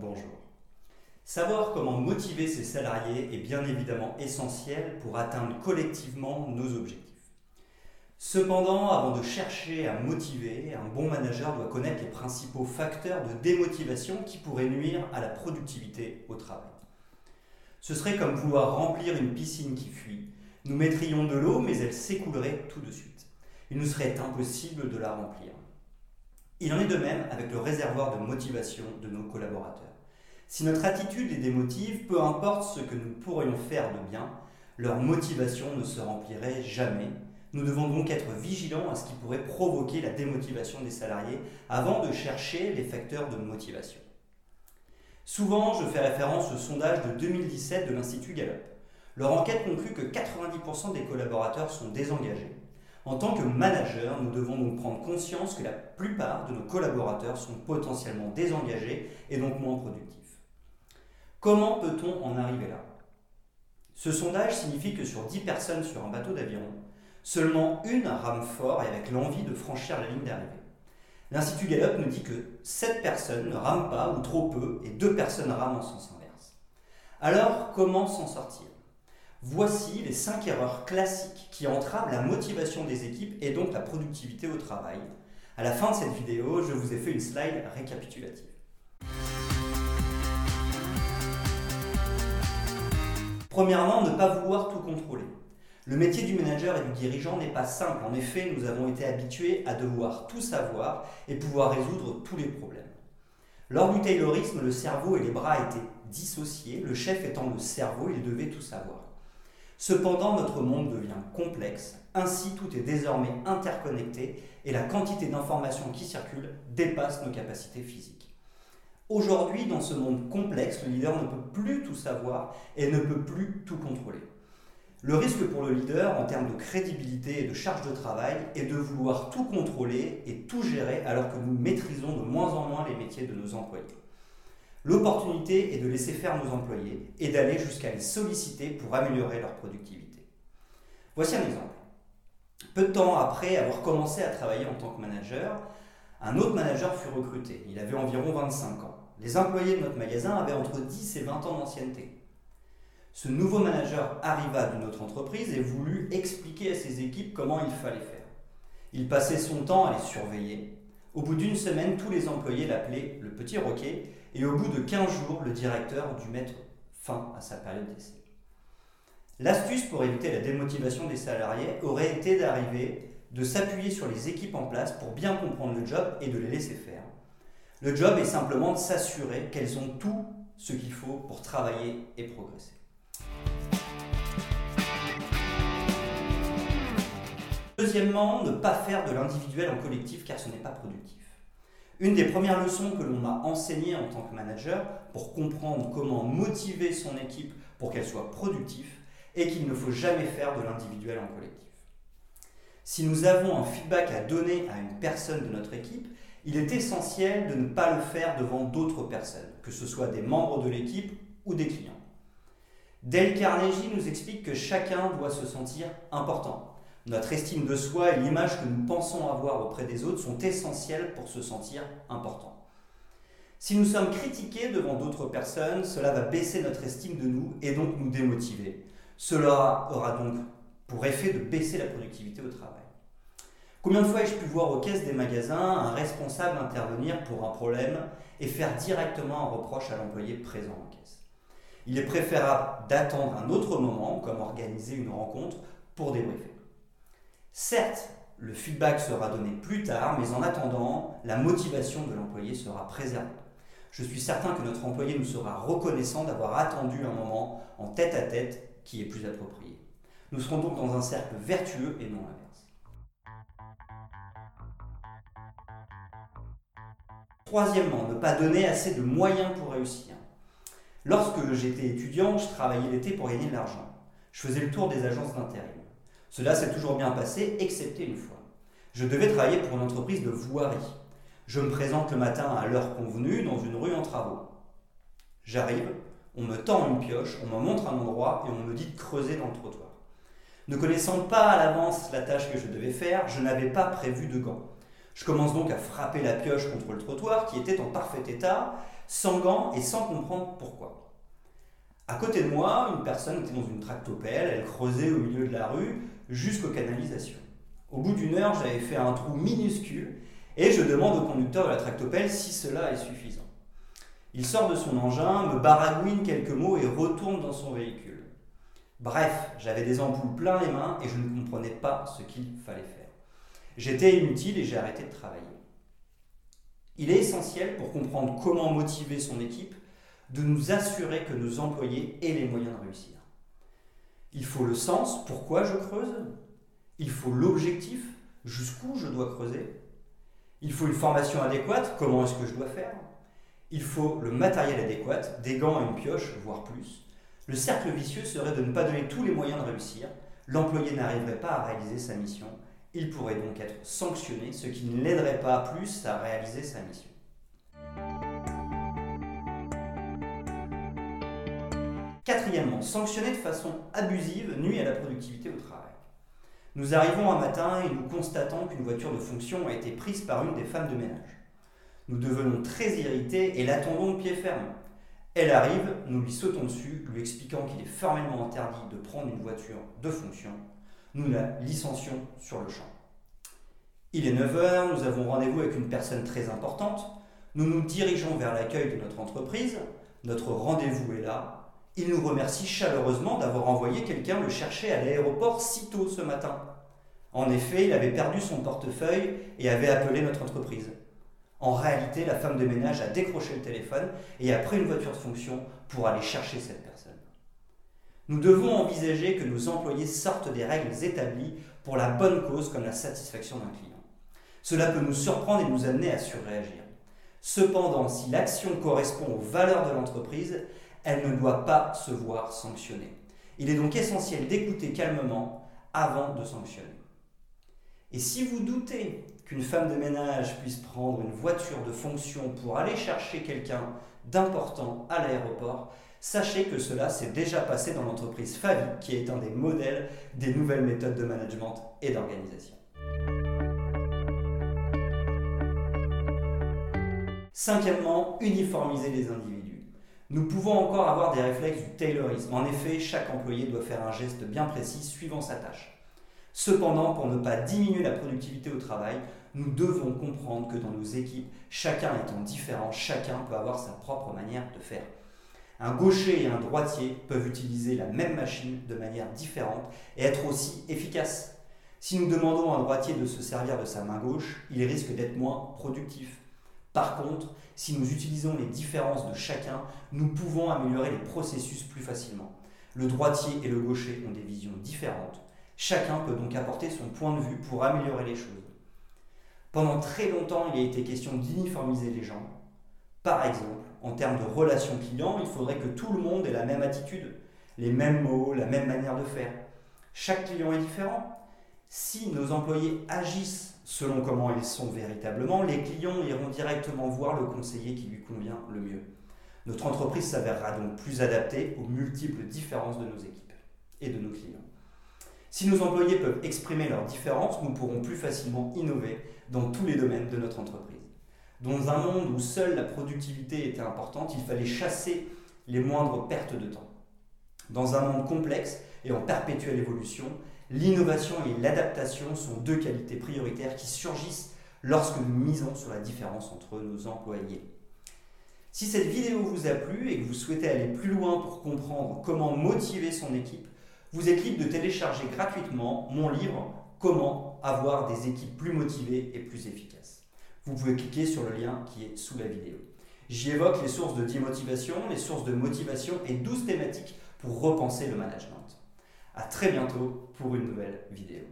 bonjour. Savoir comment motiver ses salariés est bien évidemment essentiel pour atteindre collectivement nos objectifs. Cependant, avant de chercher à motiver, un bon manager doit connaître les principaux facteurs de démotivation qui pourraient nuire à la productivité au travail. Ce serait comme vouloir remplir une piscine qui fuit. Nous mettrions de l'eau, mais elle s'écoulerait tout de suite. Il nous serait impossible de la remplir. Il en est de même avec le réservoir de motivation de nos collaborateurs. Si notre attitude les démotive, peu importe ce que nous pourrions faire de bien, leur motivation ne se remplirait jamais. Nous devons donc être vigilants à ce qui pourrait provoquer la démotivation des salariés avant de chercher les facteurs de motivation. Souvent, je fais référence au sondage de 2017 de l'Institut Gallup. Leur enquête conclut que 90% des collaborateurs sont désengagés en tant que manager, nous devons donc prendre conscience que la plupart de nos collaborateurs sont potentiellement désengagés et donc moins productifs. Comment peut-on en arriver là? Ce sondage signifie que sur 10 personnes sur un bateau d'aviron, seulement une rame fort et avec l'envie de franchir la ligne d'arrivée. L'Institut Gallup nous dit que 7 personnes ne rament pas ou trop peu et 2 personnes rament en sens inverse. Alors, comment s'en sortir? Voici les 5 erreurs classiques qui entravent la motivation des équipes et donc la productivité au travail. À la fin de cette vidéo, je vous ai fait une slide récapitulative. Premièrement, ne pas vouloir tout contrôler. Le métier du manager et du dirigeant n'est pas simple. En effet, nous avons été habitués à devoir tout savoir et pouvoir résoudre tous les problèmes. Lors du taylorisme, le cerveau et les bras étaient dissociés, le chef étant le cerveau, il devait tout savoir. Cependant, notre monde devient complexe, ainsi tout est désormais interconnecté et la quantité d'informations qui circulent dépasse nos capacités physiques. Aujourd'hui, dans ce monde complexe, le leader ne peut plus tout savoir et ne peut plus tout contrôler. Le risque pour le leader en termes de crédibilité et de charge de travail est de vouloir tout contrôler et tout gérer alors que nous maîtrisons de moins en moins les métiers de nos employés. L'opportunité est de laisser faire nos employés et d'aller jusqu'à les solliciter pour améliorer leur productivité. Voici un exemple. Peu de temps après avoir commencé à travailler en tant que manager, un autre manager fut recruté. Il avait environ 25 ans. Les employés de notre magasin avaient entre 10 et 20 ans d'ancienneté. Ce nouveau manager arriva d'une autre entreprise et voulut expliquer à ses équipes comment il fallait faire. Il passait son temps à les surveiller. Au bout d'une semaine, tous les employés l'appelaient le petit roquet et au bout de 15 jours, le directeur dut mettre fin à sa période d'essai. L'astuce pour éviter la démotivation des salariés aurait été d'arriver, de s'appuyer sur les équipes en place pour bien comprendre le job et de les laisser faire. Le job est simplement de s'assurer qu'elles ont tout ce qu'il faut pour travailler et progresser. Deuxièmement, ne pas faire de l'individuel en collectif car ce n'est pas productif. Une des premières leçons que l'on m'a enseignées en tant que manager pour comprendre comment motiver son équipe pour qu'elle soit productive est qu'il ne faut jamais faire de l'individuel en collectif. Si nous avons un feedback à donner à une personne de notre équipe, il est essentiel de ne pas le faire devant d'autres personnes, que ce soit des membres de l'équipe ou des clients. Dale Carnegie nous explique que chacun doit se sentir important, notre estime de soi et l'image que nous pensons avoir auprès des autres sont essentielles pour se sentir important. Si nous sommes critiqués devant d'autres personnes, cela va baisser notre estime de nous et donc nous démotiver. Cela aura donc pour effet de baisser la productivité au travail. Combien de fois ai-je pu voir aux caisses des magasins un responsable intervenir pour un problème et faire directement un reproche à l'employé présent en caisse? Il est préférable d'attendre un autre moment, comme organiser une rencontre, pour débriefer. Certes, le feedback sera donné plus tard, mais en attendant, la motivation de l'employé sera préservée. Je suis certain que notre employé nous sera reconnaissant d'avoir attendu un moment en tête à tête qui est plus approprié. Nous serons donc dans un cercle vertueux et non inverse. Troisièmement, ne pas donner assez de moyens pour réussir. Lorsque j'étais étudiant, je travaillais l'été pour gagner de l'argent. Je faisais le tour des agences d'intérim. Cela s'est toujours bien passé, excepté une fois. Je devais travailler pour une entreprise de voirie. Je me présente le matin à l'heure convenue dans une rue en travaux. J'arrive, on me tend une pioche, on me montre un endroit et on me dit de creuser dans le trottoir. Ne connaissant pas à l'avance la tâche que je devais faire, je n'avais pas prévu de gants. Je commence donc à frapper la pioche contre le trottoir qui était en parfait état, sans gants et sans comprendre pourquoi. À côté de moi, une personne était dans une tractopelle, elle creusait au milieu de la rue jusqu'aux canalisations. Au bout d'une heure, j'avais fait un trou minuscule et je demande au conducteur de la tractopelle si cela est suffisant. Il sort de son engin, me baragouine quelques mots et retourne dans son véhicule. Bref, j'avais des ampoules plein les mains et je ne comprenais pas ce qu'il fallait faire. J'étais inutile et j'ai arrêté de travailler. Il est essentiel pour comprendre comment motiver son équipe de nous assurer que nos employés aient les moyens de réussir. Il faut le sens, pourquoi je creuse. Il faut l'objectif, jusqu'où je dois creuser. Il faut une formation adéquate, comment est-ce que je dois faire. Il faut le matériel adéquat, des gants et une pioche, voire plus. Le cercle vicieux serait de ne pas donner tous les moyens de réussir. L'employé n'arriverait pas à réaliser sa mission. Il pourrait donc être sanctionné, ce qui ne l'aiderait pas plus à réaliser sa mission. Quatrièmement, sanctionner de façon abusive nuit à la productivité au travail. Nous arrivons un matin et nous constatons qu'une voiture de fonction a été prise par une des femmes de ménage. Nous devenons très irrités et l'attendons de pied ferme. Elle arrive, nous lui sautons dessus, lui expliquant qu'il est formellement interdit de prendre une voiture de fonction. Nous la licencions sur le champ. Il est 9h, nous avons rendez-vous avec une personne très importante. Nous nous dirigeons vers l'accueil de notre entreprise. Notre rendez-vous est là. Il nous remercie chaleureusement d'avoir envoyé quelqu'un le chercher à l'aéroport si tôt ce matin. En effet, il avait perdu son portefeuille et avait appelé notre entreprise. En réalité, la femme de ménage a décroché le téléphone et a pris une voiture de fonction pour aller chercher cette personne. Nous devons envisager que nos employés sortent des règles établies pour la bonne cause comme la satisfaction d'un client. Cela peut nous surprendre et nous amener à surréagir. Cependant, si l'action correspond aux valeurs de l'entreprise, elle ne doit pas se voir sanctionnée. Il est donc essentiel d'écouter calmement avant de sanctionner. Et si vous doutez qu'une femme de ménage puisse prendre une voiture de fonction pour aller chercher quelqu'un d'important à l'aéroport, sachez que cela s'est déjà passé dans l'entreprise Favi, qui est un des modèles des nouvelles méthodes de management et d'organisation. Cinquièmement, uniformiser les individus. Nous pouvons encore avoir des réflexes du taylorisme. En effet, chaque employé doit faire un geste bien précis suivant sa tâche. Cependant, pour ne pas diminuer la productivité au travail, nous devons comprendre que dans nos équipes, chacun étant différent, chacun peut avoir sa propre manière de faire. Un gaucher et un droitier peuvent utiliser la même machine de manière différente et être aussi efficaces. Si nous demandons à un droitier de se servir de sa main gauche, il risque d'être moins productif. Par contre, si nous utilisons les différences de chacun, nous pouvons améliorer les processus plus facilement. Le droitier et le gaucher ont des visions différentes. Chacun peut donc apporter son point de vue pour améliorer les choses. Pendant très longtemps, il a été question d'uniformiser les gens. Par exemple, en termes de relations clients, il faudrait que tout le monde ait la même attitude, les mêmes mots, la même manière de faire. Chaque client est différent. Si nos employés agissent selon comment ils sont véritablement, les clients iront directement voir le conseiller qui lui convient le mieux. Notre entreprise s'avérera donc plus adaptée aux multiples différences de nos équipes et de nos clients. Si nos employés peuvent exprimer leurs différences, nous pourrons plus facilement innover dans tous les domaines de notre entreprise. Dans un monde où seule la productivité était importante, il fallait chasser les moindres pertes de temps. Dans un monde complexe et en perpétuelle évolution, L'innovation et l'adaptation sont deux qualités prioritaires qui surgissent lorsque nous misons sur la différence entre nos employés. Si cette vidéo vous a plu et que vous souhaitez aller plus loin pour comprendre comment motiver son équipe, vous êtes libre de télécharger gratuitement mon livre Comment avoir des équipes plus motivées et plus efficaces. Vous pouvez cliquer sur le lien qui est sous la vidéo. J'y évoque les sources de démotivation, les sources de motivation et 12 thématiques pour repenser le management. A très bientôt pour une nouvelle vidéo.